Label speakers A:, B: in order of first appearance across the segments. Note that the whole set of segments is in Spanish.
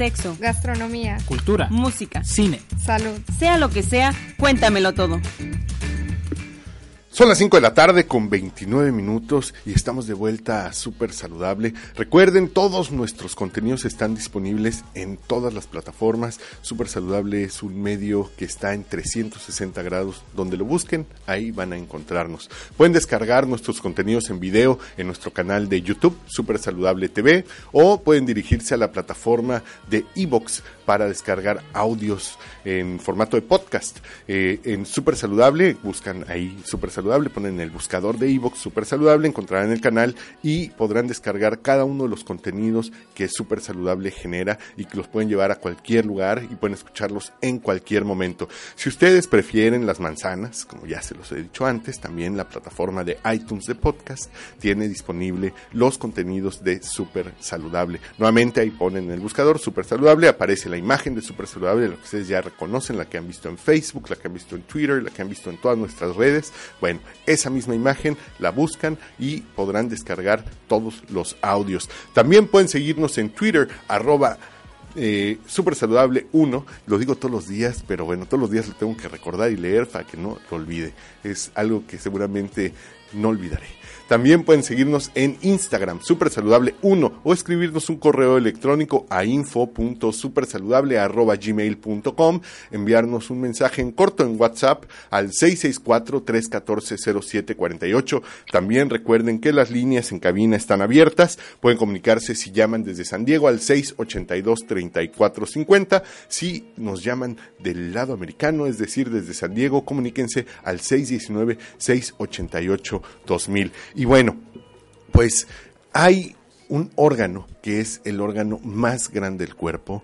A: sexo,
B: gastronomía,
C: cultura,
A: música,
C: cine,
B: salud.
A: Sea lo que sea, cuéntamelo todo.
D: Son las 5 de la tarde con 29 minutos y estamos de vuelta a Súper Saludable. Recuerden, todos nuestros contenidos están disponibles en todas las plataformas. Súper Saludable es un medio que está en 360 grados. Donde lo busquen, ahí van a encontrarnos. Pueden descargar nuestros contenidos en video en nuestro canal de YouTube, Súper Saludable TV, o pueden dirigirse a la plataforma de Evox para descargar audios en formato de podcast. Eh, en Súper Saludable, buscan ahí Súper Saludable, ponen el buscador de Evox Súper Saludable, encontrarán el canal y podrán descargar cada uno de los contenidos que Súper Saludable genera y que los pueden llevar a cualquier lugar y pueden escucharlos en cualquier momento. Si ustedes prefieren las manzanas, como ya se los he dicho antes, también la plataforma de iTunes de podcast tiene disponible los contenidos de Súper Saludable. Nuevamente ahí ponen en el buscador Súper Saludable, aparece la imagen de Super Saludable, lo que ustedes ya reconocen, la que han visto en Facebook, la que han visto en Twitter, la que han visto en todas nuestras redes. Bueno, esa misma imagen la buscan y podrán descargar todos los audios. También pueden seguirnos en Twitter, arroba eh, Super Saludable 1, lo digo todos los días, pero bueno, todos los días lo tengo que recordar y leer para que no lo olvide. Es algo que seguramente no olvidaré. También pueden seguirnos en Instagram, supersaludable1, o escribirnos un correo electrónico a info.supersaludable.gmail.com, enviarnos un mensaje en corto en WhatsApp al 664-314-0748. También recuerden que las líneas en cabina están abiertas. Pueden comunicarse si llaman desde San Diego al 682-3450. Si nos llaman del lado americano, es decir, desde San Diego, comuníquense al 619-688-2000. Y bueno, pues hay un órgano que es el órgano más grande del cuerpo,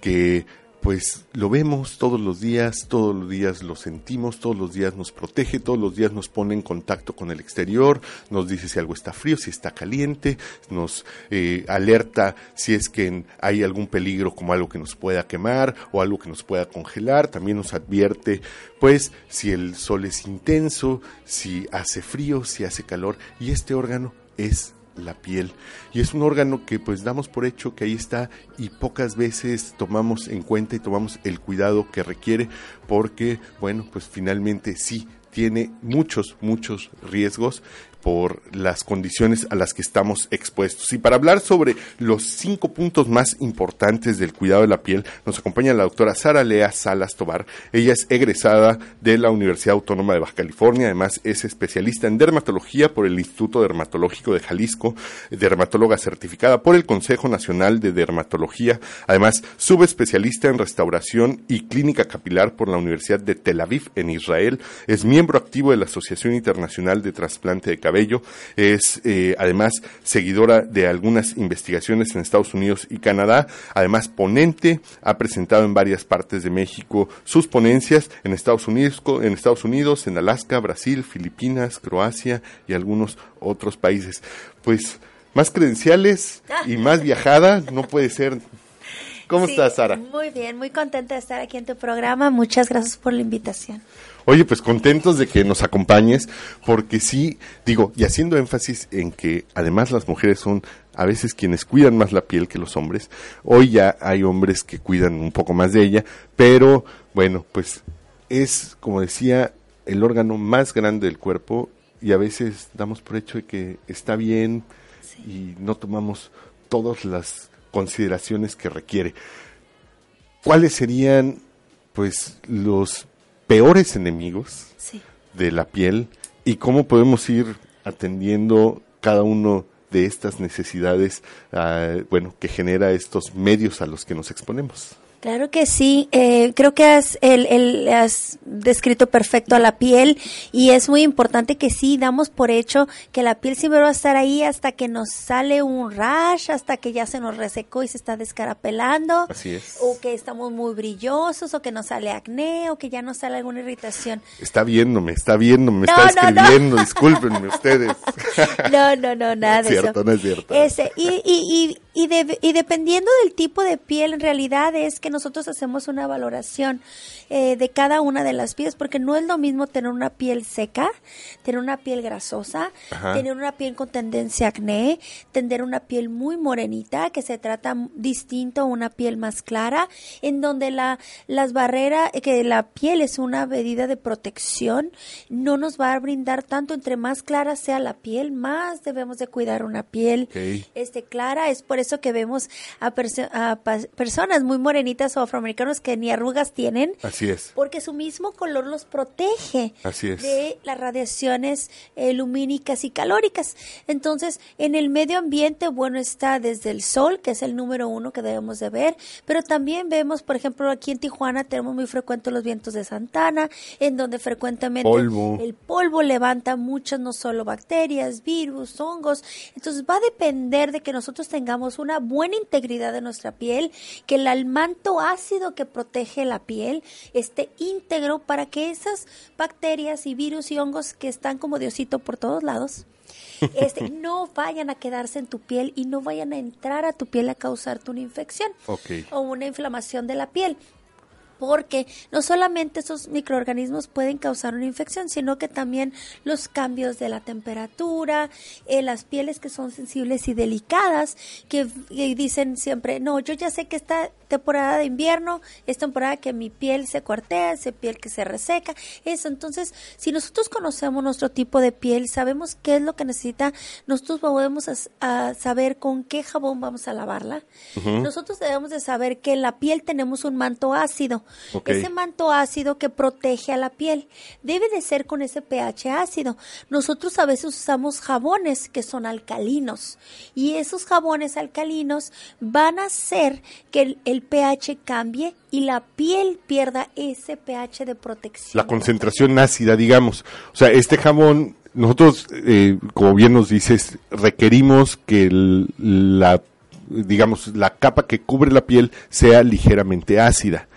D: que pues lo vemos todos los días, todos los días lo sentimos, todos los días nos protege, todos los días nos pone en contacto con el exterior, nos dice si algo está frío, si está caliente, nos eh, alerta si es que hay algún peligro como algo que nos pueda quemar o algo que nos pueda congelar, también nos advierte pues si el sol es intenso, si hace frío, si hace calor y este órgano es la piel. Y es un órgano que pues damos por hecho que ahí está y pocas veces tomamos en cuenta y tomamos el cuidado que requiere porque bueno pues finalmente sí tiene muchos muchos riesgos por las condiciones a las que estamos expuestos. Y para hablar sobre los cinco puntos más importantes del cuidado de la piel, nos acompaña la doctora Sara Lea Salas Tobar. Ella es egresada de la Universidad Autónoma de Baja California, además es especialista en dermatología por el Instituto Dermatológico de Jalisco, dermatóloga certificada por el Consejo Nacional de Dermatología, además subespecialista en restauración y clínica capilar por la Universidad de Tel Aviv en Israel, es miembro activo de la Asociación Internacional de Trasplante de Cabello es eh, además seguidora de algunas investigaciones en Estados Unidos y Canadá. Además, ponente, ha presentado en varias partes de México sus ponencias en Estados Unidos, en Estados Unidos, en Alaska, Brasil, Filipinas, Croacia y algunos otros países. Pues más credenciales y más viajada no puede ser ¿Cómo estás, Sara?
E: Muy bien, muy contenta de estar aquí en tu programa. Muchas gracias por la invitación.
D: Oye, pues contentos de que nos acompañes, porque sí, digo, y haciendo énfasis en que además las mujeres son a veces quienes cuidan más la piel que los hombres. Hoy ya hay hombres que cuidan un poco más de ella, pero bueno, pues es, como decía, el órgano más grande del cuerpo y a veces damos por hecho de que está bien y no tomamos todas las consideraciones que requiere. ¿Cuáles serían, pues, los peores enemigos de la piel y cómo podemos ir atendiendo cada uno de estas necesidades, ah, bueno, que genera estos medios a los que nos exponemos?
E: Claro que sí, eh, creo que has, el, has descrito perfecto a la piel y es muy importante que sí damos por hecho que la piel siempre va a estar ahí hasta que nos sale un rash, hasta que ya se nos resecó y se está descarapelando.
D: Así es.
E: O que estamos muy brillosos, o que nos sale acné, o que ya nos sale alguna irritación.
D: Está viéndome, está viéndome, me está escribiendo, discúlpenme ustedes.
E: No, no, no, nada
D: de cierto,
E: eso.
D: No es cierto,
E: Ese, y, y, y y, de- y dependiendo del tipo de piel, en realidad es que nosotros hacemos una valoración eh, de cada una de las pieles, porque no es lo mismo tener una piel seca, tener una piel grasosa,
D: Ajá.
E: tener una piel con tendencia a acné, tener una piel muy morenita, que se trata distinto a una piel más clara, en donde la, las barreras, eh, que la piel es una medida de protección, no nos va a brindar tanto, entre más clara sea la piel, más debemos de cuidar una piel este clara, es por eso que vemos a, perso- a personas muy morenitas o afroamericanos que ni arrugas tienen,
D: Así es.
E: porque su mismo color los protege
D: Así es.
E: de las radiaciones eh, lumínicas y calóricas. Entonces, en el medio ambiente, bueno, está desde el sol, que es el número uno que debemos de ver, pero también vemos, por ejemplo, aquí en Tijuana tenemos muy frecuentes los vientos de Santana, en donde frecuentemente
D: Polvo.
E: el polvo levanta muchas, no solo bacterias, virus, hongos. Entonces va a depender de que nosotros tengamos una buena integridad de nuestra piel, que el, manto ácido que protege la piel esté íntegro para que esas bacterias y virus y hongos que están como diosito por todos lados, este, no vayan a quedarse en tu piel y no vayan a entrar a tu piel a causarte una infección o una inflamación de la piel. Porque no solamente esos microorganismos pueden causar una infección, sino que también los cambios de la temperatura, eh, las pieles que son sensibles y delicadas, que, que dicen siempre, no, yo ya sé que esta temporada de invierno es temporada que mi piel se cuartea, es piel que se reseca, eso. Entonces, si nosotros conocemos nuestro tipo de piel, sabemos qué es lo que necesita, nosotros podemos a saber con qué jabón vamos a lavarla. Nosotros debemos de saber que en la piel tenemos un manto ácido. Ese manto ácido que protege a la piel debe de ser con ese pH ácido. Nosotros a veces usamos jabones que son alcalinos y esos jabones alcalinos van a hacer que el, el pH cambie y la piel pierda ese pH de protección.
D: La concentración ácida, digamos. O sea, este jabón, nosotros, eh, como bien nos dices, requerimos que el- la, digamos, la capa que cubre la piel sea ligeramente ácida.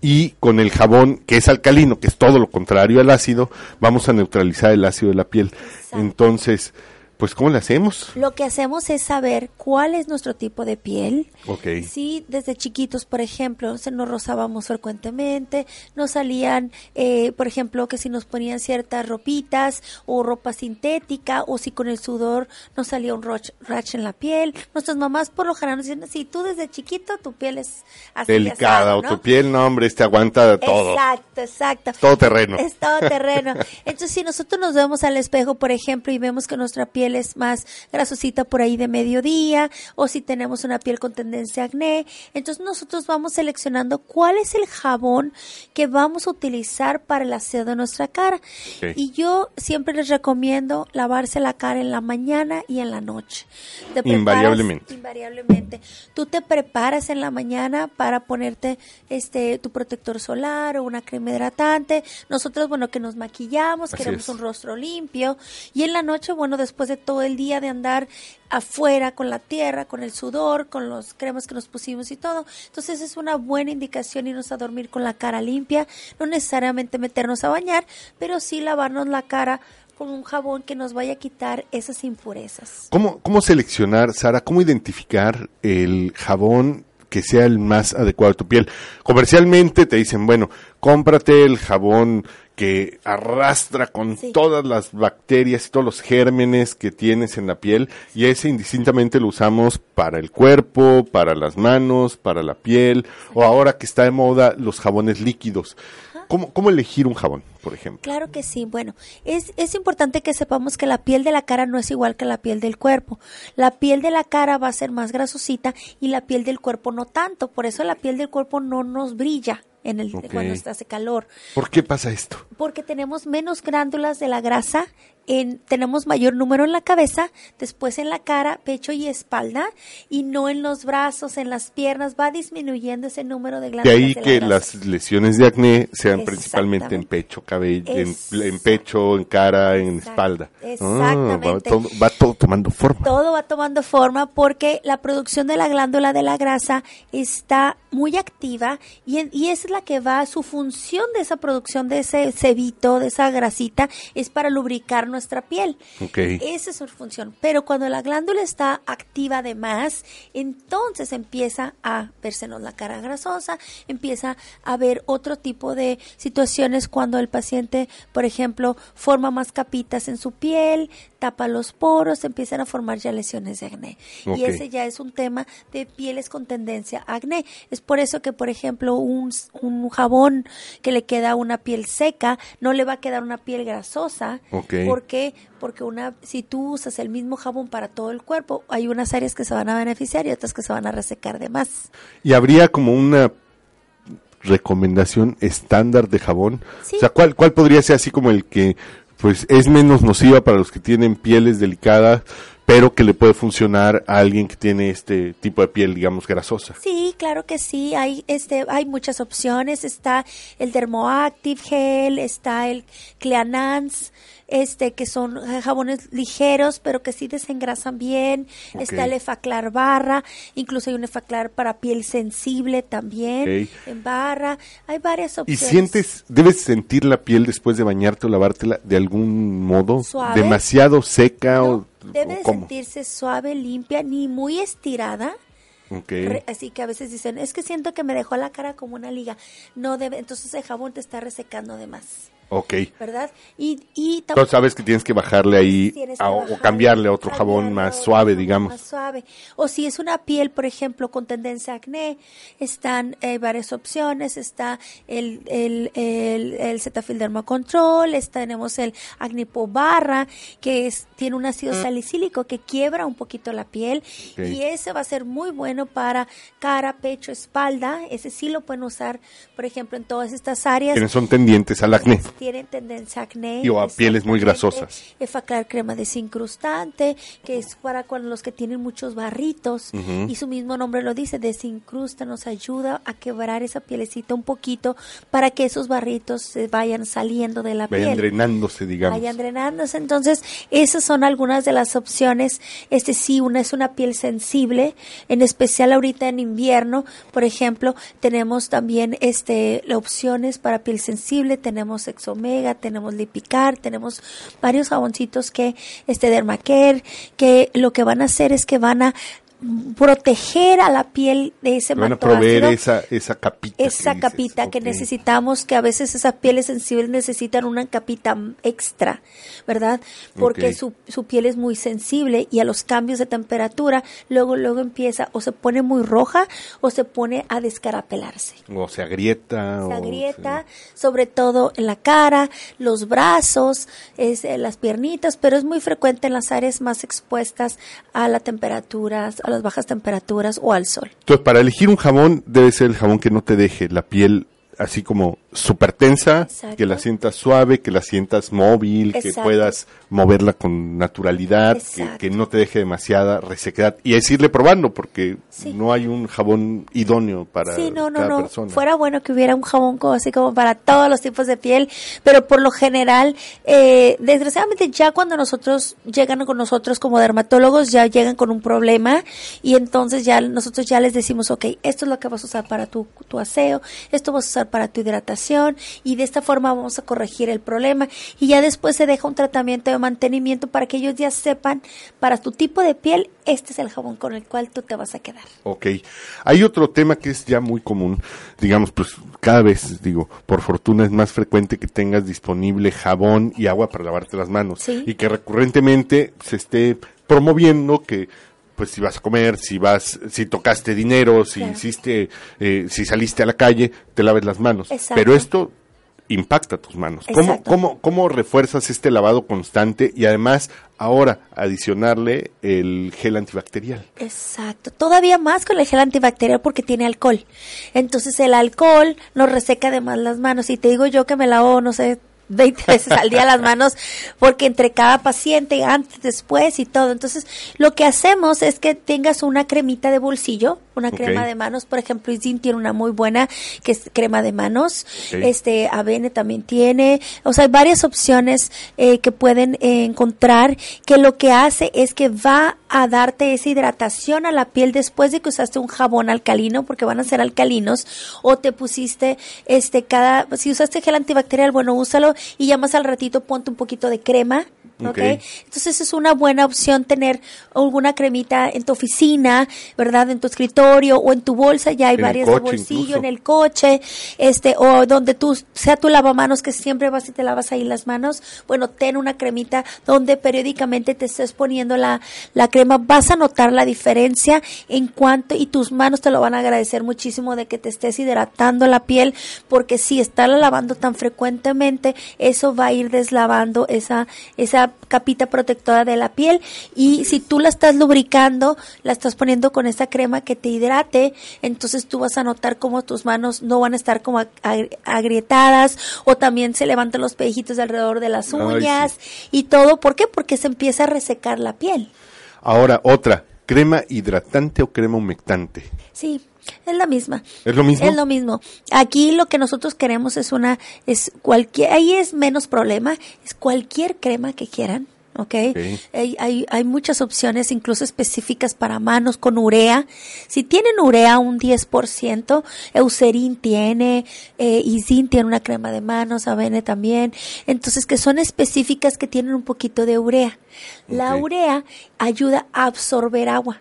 D: Y con el jabón, que es alcalino, que es todo lo contrario al ácido, vamos a neutralizar el ácido de la piel.
E: Exacto.
D: Entonces, pues, ¿cómo le hacemos?
E: Lo que hacemos es saber cuál es nuestro tipo de piel.
D: Ok.
E: Sí, desde chiquitos, por ejemplo, se nos rozábamos frecuentemente, nos salían, eh, por ejemplo, que si nos ponían ciertas ropitas o ropa sintética o si con el sudor nos salía un rash en la piel. Nuestras mamás por lo general nos dicen, si tú desde chiquito tu piel es así
D: Delicada,
E: asado,
D: o tu piel, no, hombre, este aguanta todo.
E: Exacto, exacto.
D: Todo terreno.
E: Es todo terreno. Entonces, si nosotros nos vemos al espejo, por ejemplo, y vemos que nuestra piel es más grasosita por ahí de mediodía, o si tenemos una piel con tendencia a acné, entonces nosotros vamos seleccionando cuál es el jabón que vamos a utilizar para el aseo de nuestra cara. Y yo siempre les recomiendo lavarse la cara en la mañana y en la noche. Te
D: Invariablemente.
E: invariablemente. Tú te preparas en la mañana para ponerte este tu protector solar o una crema hidratante. Nosotros, bueno, que nos maquillamos,
D: Así
E: queremos
D: es.
E: un rostro limpio. Y en la noche, bueno, después de todo el día de andar afuera con la tierra, con el sudor, con los cremas que nos pusimos y todo. Entonces es una buena indicación irnos a dormir con la cara limpia. No necesariamente meternos a bañar, pero sí lavarnos la cara con un jabón que nos vaya a quitar esas impurezas.
D: ¿Cómo, ¿Cómo seleccionar, Sara, cómo identificar el jabón que sea el más adecuado a tu piel? Comercialmente te dicen, bueno, cómprate el jabón que arrastra con
E: Sí.
D: todas las bacterias y todos los gérmenes que tienes en la piel y ese indistintamente lo usamos para el cuerpo, para las manos, para la piel o ahora que está de moda los jabones líquidos. ¿Cómo, cómo elegir un jabón, por ejemplo?
E: Claro que sí. Bueno, es, es importante que sepamos que la piel de la cara no es igual que la piel del cuerpo. La piel de la cara va a ser más grasosita y la piel del cuerpo no tanto. Por eso la piel del cuerpo no nos brilla en el,
D: Ok.
E: cuando está- hace calor.
D: ¿Por qué pasa esto?
E: Porque tenemos menos glándulas de la grasa, en, tenemos mayor número en la cabeza, después en la cara, pecho y espalda, y no en los brazos, en las piernas, va disminuyendo ese número de glándulas.
D: ahí
E: de la
D: que las lesiones de acné sean principalmente en pecho, cabello, en, pecho, en cara, en espalda. Ah,
E: Exactamente.
D: va, todo, va todo tomando forma.
E: todo va tomando forma porque la producción de la glándula de la grasa está muy activa y, en- y es la la que va, su función de esa producción de ese cebito, de esa grasita, es para lubricar nuestra piel.
D: Okay.
E: Esa es su función. Pero cuando la glándula está activa de más, entonces empieza a versenos la cara grasosa, empieza a haber otro tipo de situaciones cuando el paciente, por ejemplo, forma más capitas en su piel, tapa los poros, empiezan a formar ya lesiones de acné. Y ese ya es un tema de pieles con tendencia a acné. Es por eso que, por ejemplo, un, un jabón que le queda una piel seca, no le va a quedar una piel grasosa. ¿Por qué? Porque una, si tú usas el mismo jabón para todo el cuerpo, hay unas áreas que se van a beneficiar y otras que se van a resecar de más.
D: Y habría como una recomendación estándar de jabón. O sea, ¿cuál, ¿cuál podría ser así como el que pues es menos nociva para los que tienen pieles delicadas, pero que le puede funcionar a alguien que tiene este tipo de piel, digamos, grasosa.
E: Sí, claro que sí, hay este hay muchas opciones, está el Dermoactive Gel, está el Cleanance, este que son jabones ligeros pero que sí desengrasan bien, está el Efaclar barra, incluso hay un Efaclar para piel sensible también en barra, hay varias opciones.
D: ¿Y sientes, debes sentir la piel después de bañarte o lavártela de algún modo?
E: ¿Suave?
D: ¿Demasiado seca o
E: Debe sentirse suave, limpia, ni muy estirada. así que a veces dicen, es que siento que me dejó la cara como una liga. No debe, entonces el jabón te está resecando de más.
D: Ok.
E: ¿Verdad? Y, y
D: Entonces sabes que tienes que bajarle ahí o cambiarle a otro jabón más suave, digamos.
E: Más suave. O si es una piel, por ejemplo, con tendencia a acné, están eh, varias opciones. Está el, el, el, el Cetaphil Dermocontrol, está, tenemos el Agnipo Barra, que es, tiene un ácido mm. salicílico que quiebra un poquito la piel. Y ese va a ser muy bueno para cara, pecho, espalda. Ese sí lo pueden usar, por ejemplo, en todas estas áreas.
D: Quienes son tendientes al acné
E: tienen tendencia a acné.
D: Y o a pieles muy grasosas.
E: Efaclar crema desincrustante, que es para cuando los que tienen muchos barritos. Y su mismo nombre lo dice, desincrusta, nos ayuda a quebrar esa pielecita un poquito para que esos barritos se vayan saliendo de la
D: vayan
E: piel.
D: drenándose, digamos.
E: Vayan drenándose. Entonces, esas son algunas de las opciones. Este sí, una es una piel sensible, en especial ahorita en invierno, por ejemplo, tenemos también este opciones para piel sensible, tenemos Omega, tenemos Lipicar, tenemos varios jaboncitos que, este Dermacare, que lo que van a hacer es que van a proteger a la piel de ese
D: Van a proveer esa, esa capita.
E: Esa que capita que necesitamos, que a veces esas pieles sensibles necesitan una capita extra, ¿verdad? Porque su, su piel es muy sensible y a los cambios de temperatura, luego, luego empieza o se pone muy roja o se pone a descarapelarse.
D: O se agrieta.
E: Se agrieta, sobre todo en la cara, los brazos, es, eh, las piernitas, pero es muy frecuente en las áreas más expuestas a la temperatura, a las bajas temperaturas o al sol.
D: Entonces, para elegir un jabón debe ser el jabón que no te deje la piel así como súper tensa, que la sientas suave, que la sientas móvil, que puedas moverla con naturalidad, que, no te deje demasiada resequedad y es irle probando porque no hay un jabón idóneo para
E: sí, no, no,
D: cada
E: no.
D: persona.
E: Fuera bueno que hubiera un jabón como, así como para todos los tipos de piel, pero por lo general, eh, desgraciadamente ya cuando nosotros llegan con nosotros como dermatólogos ya llegan con un problema y entonces ya nosotros ya les decimos, ok, esto es lo que vas a usar para tu, tu aseo, esto vas a usar para tu hidratación y de esta forma vamos a corregir el problema y ya después se deja un tratamiento de mantenimiento para que ellos ya sepan para tu tipo de piel este es el jabón con el cual tú te vas a quedar.
D: Ok. Hay otro tema que es ya muy común, digamos, pues cada vez, digo, por fortuna es más frecuente que tengas disponible jabón y agua para lavarte las manos y que recurrentemente se esté promoviendo que pues si vas a comer, si vas, si tocaste dinero, si hiciste, eh, si saliste a la calle, te laves las manos. Pero esto impacta tus manos. ¿Cómo, cómo, ¿Cómo refuerzas este lavado constante y además ahora adicionarle el gel antibacterial?
E: Exacto. Todavía más con el gel antibacterial porque tiene alcohol. Entonces el alcohol nos reseca además las manos. Y te digo yo que me lavo, no sé, 20 veces al día las manos, porque entre cada paciente, antes, después y todo. Entonces, lo que hacemos es que tengas una cremita de bolsillo, una crema de manos. Por ejemplo, Isin tiene una muy buena que es crema de manos. Este, Avene también tiene. O sea, hay varias opciones eh, que pueden eh, encontrar que lo que hace es que va a darte esa hidratación a la piel después de que usaste un jabón alcalino, porque van a ser alcalinos, o te pusiste, este, cada, si usaste gel antibacterial, bueno, úsalo y ya más al ratito ponte un poquito de crema, ¿ok? Entonces es una buena opción tener alguna cremita en tu oficina, ¿verdad? En tu escritorio o en tu bolsa, ya hay varias de bolsillo, en el coche, este, o donde tú, sea tu lavamanos que siempre vas y te lavas ahí las manos, bueno, ten una cremita donde periódicamente te estés poniendo la, la crema, vas a notar la diferencia en cuanto, y tus manos te lo van a agradecer muchísimo de que te estés hidratando la piel, porque si estás lavando tan frecuentemente, eso va a ir deslavando esa, esa capita protectora de la piel y si tú la estás lubricando, la estás poniendo con esa crema que te hidrate, entonces tú vas a notar como tus manos no van a estar como agrietadas o también se levantan los pellejitos alrededor de las uñas y todo. ¿Por qué? Porque se empieza a resecar la piel.
D: Ahora, otra, crema hidratante o crema humectante.
E: Sí, es la misma.
D: ¿Es lo mismo?
E: Es lo mismo. Aquí lo que nosotros queremos es una, es cualquier, ahí es menos problema, es cualquier crema que quieran. ¿ok? Hay, hay, hay, muchas opciones, incluso específicas para manos con urea. Si tienen urea, un 10%, Eucerin tiene, eh, Isin tiene una crema de manos, Avene también. Entonces, que son específicas que tienen un poquito de urea. La urea ayuda a absorber agua.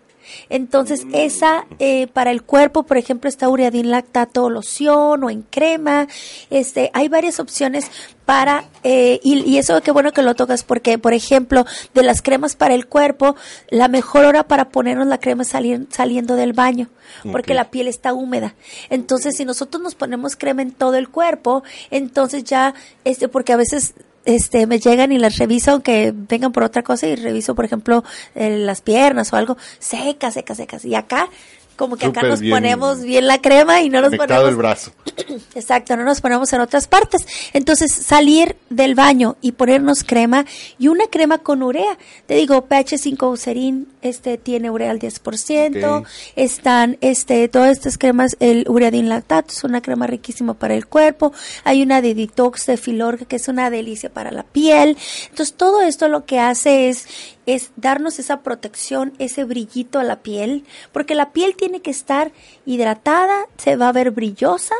E: Entonces, esa eh, para el cuerpo, por ejemplo, está ureadin lactato loción o en crema. Este, hay varias opciones para, eh, y, eso qué bueno que lo tocas porque, por ejemplo, de las cremas para el cuerpo, la mejor hora para ponernos la crema es salir, saliendo del baño, porque la piel está húmeda. Entonces, si nosotros nos ponemos crema en todo el cuerpo, entonces ya, este, porque a veces este, me llegan y las reviso, aunque vengan por otra cosa, y reviso, por ejemplo, eh, las piernas o algo, secas, secas, secas. Y acá como que acá nos ponemos bien la crema y no nos ponemos
D: el brazo.
E: Exacto, no nos ponemos en otras partes. Entonces, salir del baño y ponernos crema y una crema con urea. Te digo, PH5 Userin este tiene urea al 10%, están este todas estas cremas el ureadin lactato es una crema riquísima para el cuerpo, hay una de detox de Filorga que es una delicia para la piel. Entonces, todo esto lo que hace es es darnos esa protección, ese brillito a la piel, porque la piel tiene que estar hidratada, se va a ver brillosa,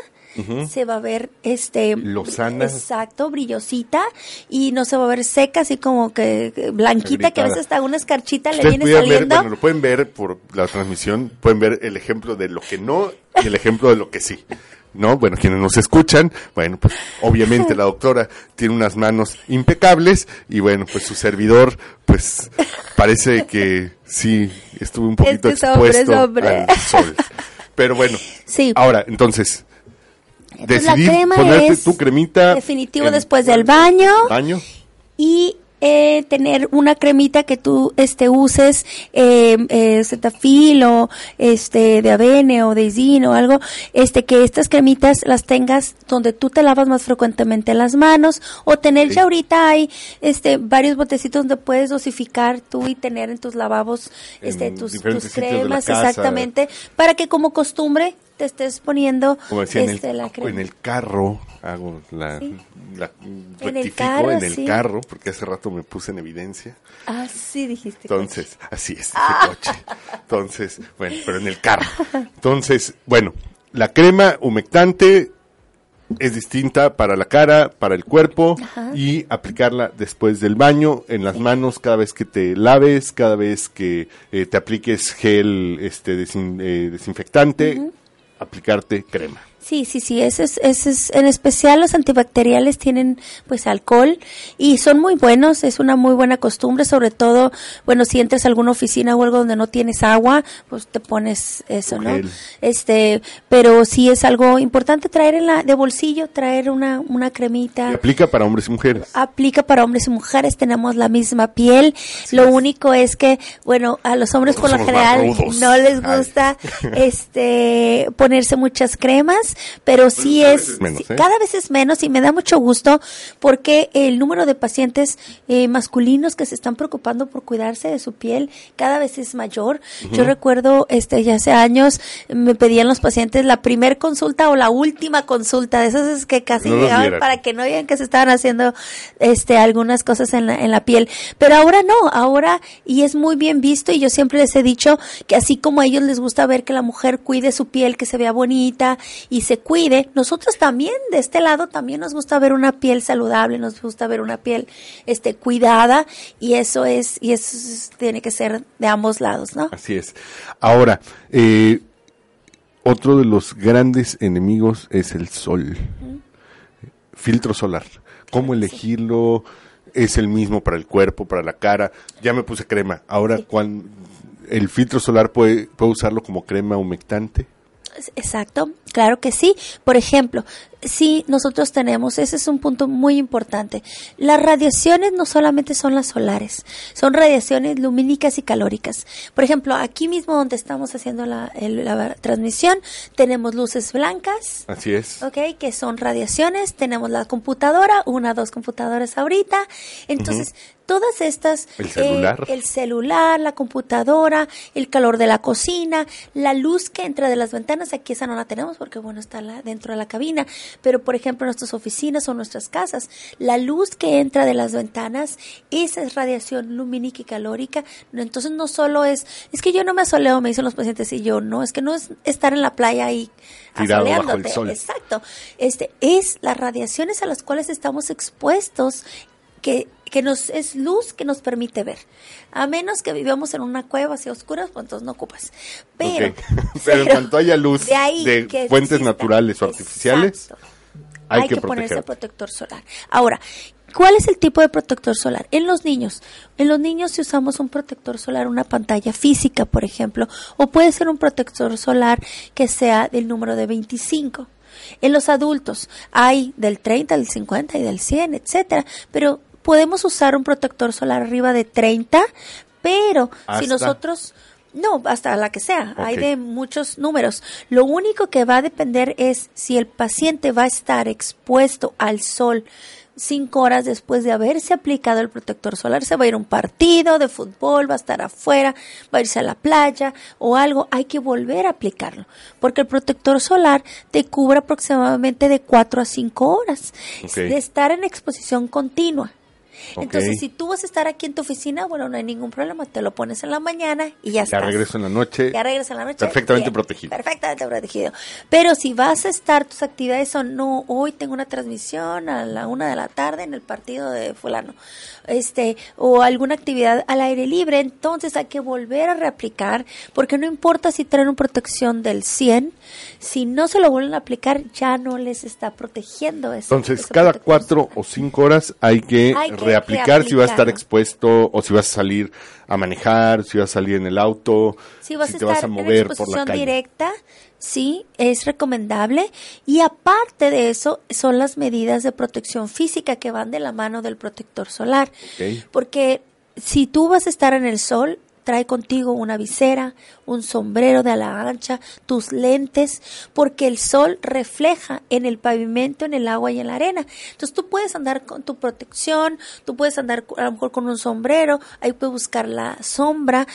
E: se va a ver este
D: lozana.
E: exacto brillosita y no se va a ver seca así como que blanquita que a veces hasta una escarchita le viene saliendo.
D: bueno lo pueden ver por la transmisión pueden ver el ejemplo de lo que no y el ejemplo de lo que sí ¿no? Bueno, quienes nos escuchan, bueno, pues obviamente la doctora tiene unas manos impecables y bueno, pues su servidor, pues parece que sí estuvo un poquito expuesto al sol. Pero bueno, sí. ahora, entonces, decidí ponerte tu cremita.
E: Definitivo después del baño.
D: Baño.
E: Y eh, tener una cremita que tú este uses eh, eh, Cetafil o este de Avene o de Zin o algo este que estas cremitas las tengas donde tú te lavas más frecuentemente las manos o tener ya ahorita hay este varios botecitos donde puedes dosificar tú y tener en tus lavabos este tus, tus cremas exactamente para que como costumbre te estés poniendo
D: este, en, el, la crema. en el carro hago la, rectifico en el carro, porque hace rato me puse en evidencia.
E: Ah, sí, dijiste.
D: Entonces, así es, coche. Entonces, bueno, pero en el carro. Entonces, bueno, la crema humectante es distinta para la cara, para el cuerpo y aplicarla después del baño, en las manos, cada vez que te laves, cada vez que eh, te apliques gel este eh, desinfectante, aplicarte crema.
E: Sí, sí, sí, ese es, ese es, en especial los antibacteriales tienen pues alcohol y son muy buenos, es una muy buena costumbre, sobre todo, bueno, si entras a alguna oficina o algo donde no tienes agua, pues te pones eso, ¿no? Este, pero sí es algo importante traer en la, de bolsillo, traer una, una cremita.
D: ¿Y aplica para hombres y mujeres?
E: Aplica para hombres y mujeres, tenemos la misma piel, lo único es que, bueno, a los hombres por lo general no les gusta, este, ponerse muchas cremas, más, pero sí es,
D: menos, ¿eh?
E: cada vez es menos y me da mucho gusto porque el número de pacientes eh, masculinos que se están preocupando por cuidarse de su piel cada vez es mayor. Yo recuerdo, este, ya hace años me pedían los pacientes la primer consulta o la última consulta, de esas es que casi
D: No
E: llegaban para que no vean que se estaban haciendo, este, algunas cosas en la, en la piel. Pero ahora no, ahora, y es muy bien visto y yo siempre les he dicho que así como a ellos les gusta ver que la mujer cuide su piel, que se vea bonita y se cuide, nosotros también de este lado también nos gusta ver una piel saludable, nos gusta ver una piel este cuidada y eso es y eso es- tiene que ser de ambos lados, ¿no?
D: Así es. Ahora, eh, otro de los grandes enemigos es el sol. Filtro solar. ¿Cómo elegirlo? ¿Es el mismo para el cuerpo, para la cara? Ya me puse crema. Ahora, cuan- ¿el filtro solar puede, puede usarlo como crema humectante?
E: Exacto, claro que sí. Por ejemplo, si nosotros tenemos, ese es un punto muy importante. Las radiaciones no solamente son las solares, son radiaciones lumínicas y calóricas. Por ejemplo, aquí mismo donde estamos haciendo la, el- la transmisión, tenemos luces blancas,
D: Así es.
E: ¿ok? Que son radiaciones. Tenemos la computadora, una, dos computadoras ahorita. Entonces, todas estas...
D: El celular.
E: eh, el celular, la computadora, el calor de la cocina, la luz que entra de las ventanas, aquí esa no la tenemos porque, bueno, está la- dentro de la cabina. Pero, por ejemplo, en nuestras oficinas o nuestras casas, la luz que entra de las ventanas, esa es radiación lumínica y calórica. No, Entonces, no solo es... Es que yo no me asoleo, me dicen los pacientes, y yo no, es que no es estar en la playa ahí
D: Tirado bajo el
E: asoleándote.
D: sol.
E: Exacto. Este es las radiaciones a las cuales estamos expuestos que, que nos es luz que nos permite ver. A menos que vivamos en una cueva así oscuras, pues entonces no ocupas. Pero,
D: Ok. Pero en cuanto haya luz
E: de, ahí
D: de
E: que
D: fuentes
E: exista.
D: naturales o artificiales,
E: Exacto.
D: hay,
E: hay,
D: que,
E: que, ponerse protector solar. Ahora, ¿cuál es el tipo de protector solar? En los niños. En los niños si usamos un protector solar, una pantalla física, por ejemplo, o puede ser un protector solar que sea del número de 25. En los adultos hay del 30, del 50 y del 100, etcétera, pero podemos usar un protector solar arriba de 30, pero
D: Hasta.
E: si nosotros no, hasta la que sea, hay de muchos números. Lo único que va a depender es si el paciente va a estar expuesto al sol cinco horas después de haberse aplicado el protector solar, se va a ir a un partido de fútbol, va a estar afuera, va a irse a la playa o algo, hay que volver a aplicarlo, porque el protector solar te cubre aproximadamente de cuatro a cinco horas de estar en exposición continua. Entonces, si tú vas a estar aquí en tu oficina, bueno, no hay ningún problema, te lo pones en la mañana y ya
D: Ya
E: estás.
D: regreso en la noche.
E: Ya regresas en la noche.
D: Perfectamente protegido.
E: Perfectamente protegido. Pero si vas a estar, tus actividades son, no, hoy tengo una transmisión a la una de la tarde en el partido de fulano, este, o alguna actividad al aire libre, entonces hay que volver a reaplicar, porque no importa si traen una protección del 100, si no se lo vuelven a aplicar, ya no les está protegiendo eso.
D: Entonces, cada cuatro o cinco horas hay que,
E: Hay que
D: reaplicar si vas a estar expuesto o si vas a salir a manejar, si vas a salir en el auto,
E: Si vas a
D: te vas a
E: en
D: mover por la calle.
E: directa, sí, es recomendable. Y aparte de eso, son las medidas de protección física que van de la mano del protector solar. Porque si tú vas a estar en el sol, trae contigo una visera, un sombrero de ala ancha, tus lentes, porque el sol refleja en el pavimento, en el agua y en la arena. Entonces tú puedes andar con tu protección, tú puedes andar a lo mejor con un sombrero, ahí puedes buscar la sombra,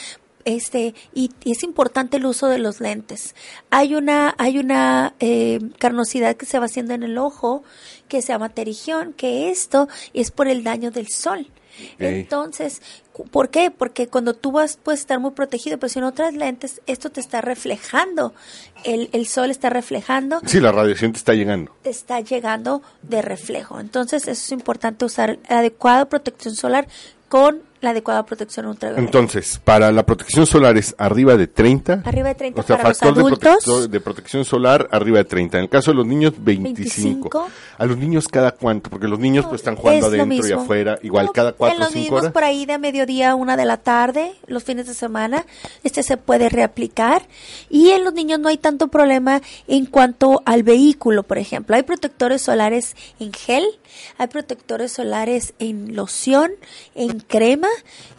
E: este y, y es importante el uso de los lentes. Hay una hay una eh, carnosidad que se va haciendo en el ojo que se llama terigión, que esto es por el daño del sol. Entonces, ¿por qué? Porque cuando tú vas puedes estar muy protegido, pero si no traes lentes, esto te está reflejando. El, el sol está reflejando
D: Sí, la radiación te está llegando.
E: te está llegando de reflejo. Entonces, eso es importante usar la adecuada protección solar con la adecuada protección ultravioleta.
D: Entonces, para la protección solar es arriba de 30.
E: Arriba de 30
D: o sea,
E: para los
D: factor de, protección solar arriba de 30. En el caso de los niños, 25.
E: 25.
D: A los niños cada cuánto, porque los niños pues están jugando
E: Es
D: adentro y afuera, igual
E: No,
D: cada
E: en
D: 4 o
E: los
D: 5
E: mismos
D: horas.
E: por ahí de mediodía mediodía, una de la tarde, los fines de semana. Este se puede reaplicar. Y en los niños no hay tanto problema en cuanto al vehículo, por ejemplo. Hay protectores solares en gel, hay protectores solares en loción, en crema,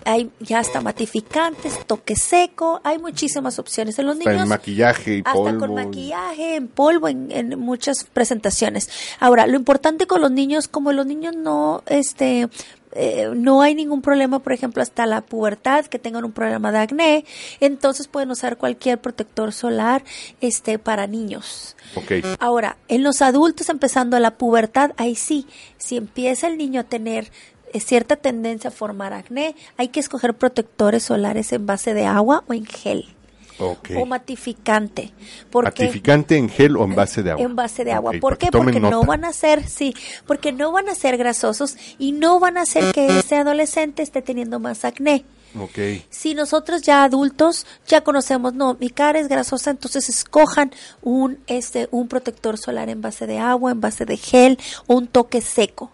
E: hay ya hasta matificantes, toque seco, hay muchísimas opciones en los
D: Hasta
E: niños.
D: en maquillaje y
E: hasta
D: polvo.
E: con maquillaje, en polvo, en, en muchas presentaciones. Ahora, lo importante con los niños, como los niños no, este, eh, no hay ningún problema, por ejemplo, hasta la pubertad, que tengan un problema de acné, entonces pueden usar cualquier protector solar, este, para niños.
D: Ok.
E: Ahora, en los adultos empezando la pubertad, ahí sí, si empieza el niño a tener eh, cierta tendencia a formar acné, hay que escoger protectores solares en base de agua o en gel O matificante. Porque
D: Matificante en gel o en base de agua.
E: en base de agua.
D: Ok,
E: ¿Por qué? Porque no van a ser, sí, porque no van a ser grasosos y no van a hacer que ese adolescente esté teniendo más acné.
D: Ok.
E: Si nosotros ya adultos ya conocemos, no, mi cara es grasosa, entonces escojan un este un protector solar en base de agua, en base de gel o un toque seco.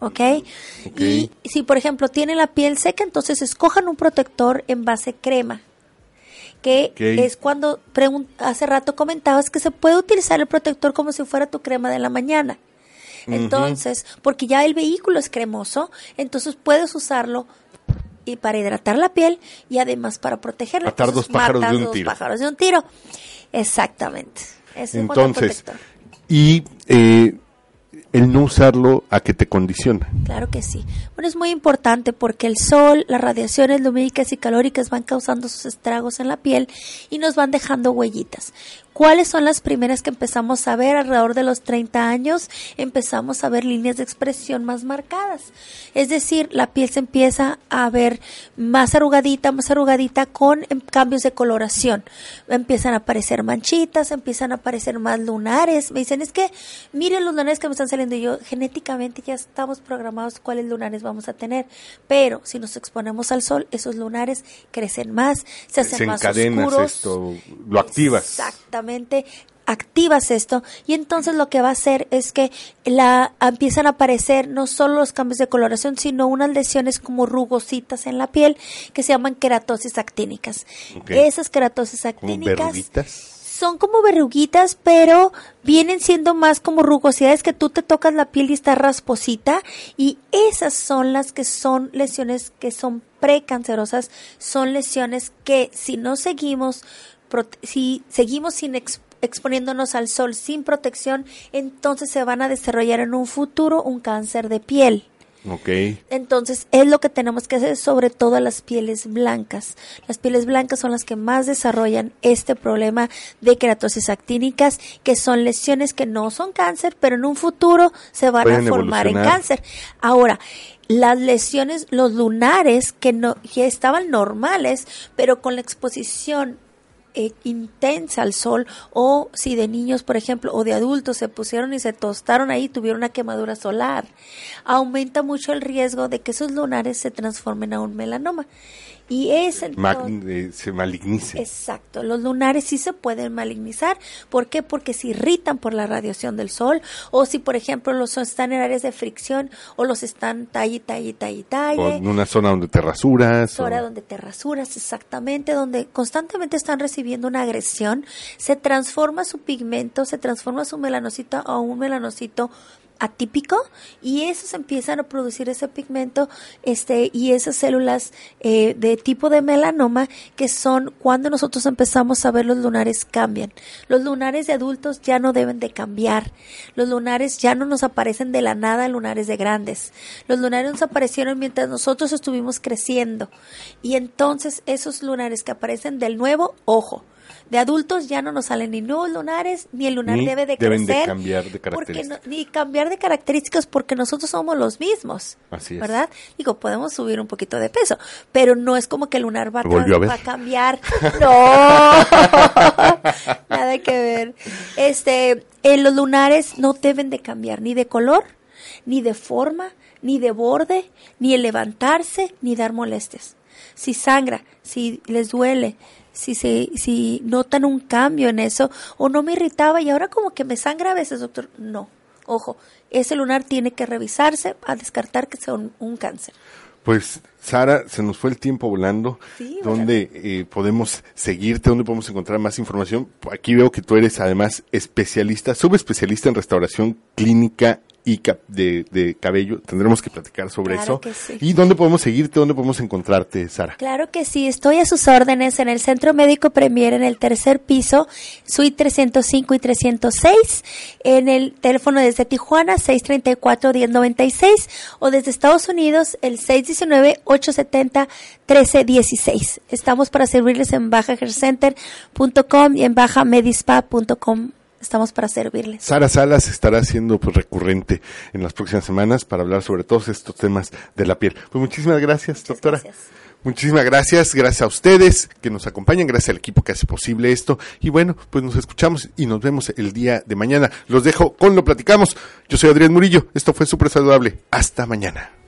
E: ¿Ok?
D: Ok.
E: Y si, por ejemplo, tiene la piel seca, entonces escojan un protector en base crema. Que es cuando hace rato comentabas que se puede utilizar el protector como si fuera tu crema de la mañana. Entonces, porque ya el vehículo es cremoso, entonces puedes usarlo y para hidratar la piel y además para protegerla.
D: Matar
E: Entonces,
D: dos pájaros de un
E: dos
D: tiro.
E: pájaros de un tiro. Exactamente.
D: Entonces,
E: protector.
D: y eh, el no usarlo a que te condiciona.
E: Claro que sí. Bueno, es muy importante porque el sol, las radiaciones lumínicas y calóricas van causando sus estragos en la piel y nos van dejando huellitas. ¿Cuáles son las primeras que empezamos a ver alrededor de los 30 años? Empezamos a ver líneas de expresión más marcadas. Es decir, la piel se empieza a ver más arrugadita, más arrugadita con em, cambios de coloración. Empiezan a aparecer manchitas, empiezan a aparecer más lunares. Me dicen, es que miren los lunares que me están saliendo. Y yo, genéticamente ya estamos programados cuáles lunares vamos a tener. Pero si nos exponemos al sol, esos lunares crecen más, se hacen
D: Se
E: más oscuros.
D: esto, lo activas.
E: Exactamente. Activas esto y entonces lo que va a hacer es que la empiezan a aparecer no solo los cambios de coloración, sino unas lesiones como rugositas en la piel que se llaman queratosis actínicas. Esas queratosis actínicas son como verruguitas, pero vienen siendo más como rugosidades que tú te tocas la piel y está rasposita y esas son las que son lesiones que son precancerosas, son lesiones que si no seguimos si seguimos sin ex- exponiéndonos al sol sin protección, entonces se van a desarrollar en un futuro un cáncer de piel. Entonces, es lo que tenemos que hacer, sobre todo las pieles blancas. Las pieles blancas son las que más desarrollan este problema de queratosis actínicas, que son lesiones que no son cáncer, pero en un futuro se van
D: Pueden
E: a formar en cáncer. Ahora, las lesiones, los lunares que no que estaban normales, pero con la exposición eh, intensa al sol o si de niños, por ejemplo, o de adultos se pusieron y se tostaron ahí, tuvieron una quemadura solar, aumenta mucho el riesgo de que esos lunares se transformen a un melanoma. Y es
D: Mag-
E: entonces-
D: eh, se malignice.
E: Exacto, los lunares sí se pueden malignizar. ¿Por qué? Porque se irritan por la radiación del sol o si, por ejemplo, los están en áreas de fricción o los están talle, talle, talle,
D: O
E: talle.
D: en una zona donde te rasuras. o-
E: Hora donde te rasuras, exactamente, donde constantemente están recibiendo una agresión, se transforma su pigmento, se transforma su melanocito a un melanocito atípico y esos empiezan a producir ese pigmento este y esas células eh, de tipo de melanoma que son cuando nosotros empezamos a ver los lunares cambian. Los lunares de adultos ya no deben de cambiar. Los lunares ya no nos aparecen de la nada lunares de grandes. Los lunares nos aparecieron mientras nosotros estuvimos creciendo. Y entonces esos lunares que aparecen del nuevo ojo de adultos ya no nos salen ni nuevos lunares, ni el lunar
D: Ni
E: debe de
D: deben de
E: crecer.
D: cambiar de
E: no-
D: características.
E: ni cambiar de características porque nosotros somos los mismos.
D: Así es.
E: ¿Verdad? Digo, podemos subir un poquito de peso, pero no es como que el lunar va, a,
D: a ver.
E: va a cambiar. No, nada que ver. Este, eh, los lunares no deben de cambiar ni de color, ni de forma, ni de borde, ni el levantarse, ni dar molestias. Si sangra, si les duele, si se, si notan un cambio en eso, o no me irritaba y ahora como que me sangra a veces, doctor. No, ojo, ese lunar tiene que revisarse a descartar que sea un, un cáncer.
D: Pues Sara, se nos fue el tiempo volando.
E: Sí,
D: ¿Dónde eh, podemos seguirte? ¿Dónde podemos encontrar más información? Aquí veo que tú eres además especialista, subespecialista en restauración clínica y de, de cabello. Tendremos que platicar sobre
E: Claro
D: eso.
E: que sí.
D: ¿Y dónde podemos seguirte? ¿Dónde podemos encontrarte, Sara?
E: Claro que sí, estoy a sus órdenes en el Centro Médico Premier en el tercer piso, suite 305 y 306, en el teléfono desde Tijuana 634-1096 o desde Estados Unidos el 619-870-1316. Estamos para servirles en bajahaircenter.com y en bajamedispa.com. Estamos para servirles.
D: Sara Salas estará siendo pues, recurrente en las próximas semanas para hablar sobre todos estos temas de la piel. Pues muchísimas gracias, doctora.
E: gracias.
D: Muchísimas gracias, gracias a ustedes que nos acompañan, gracias al equipo que hace posible esto. Y bueno, pues nos escuchamos y nos vemos el día de mañana. Los dejo con lo platicamos. Yo soy Adrián Murillo, esto fue Super Saludable. Hasta mañana.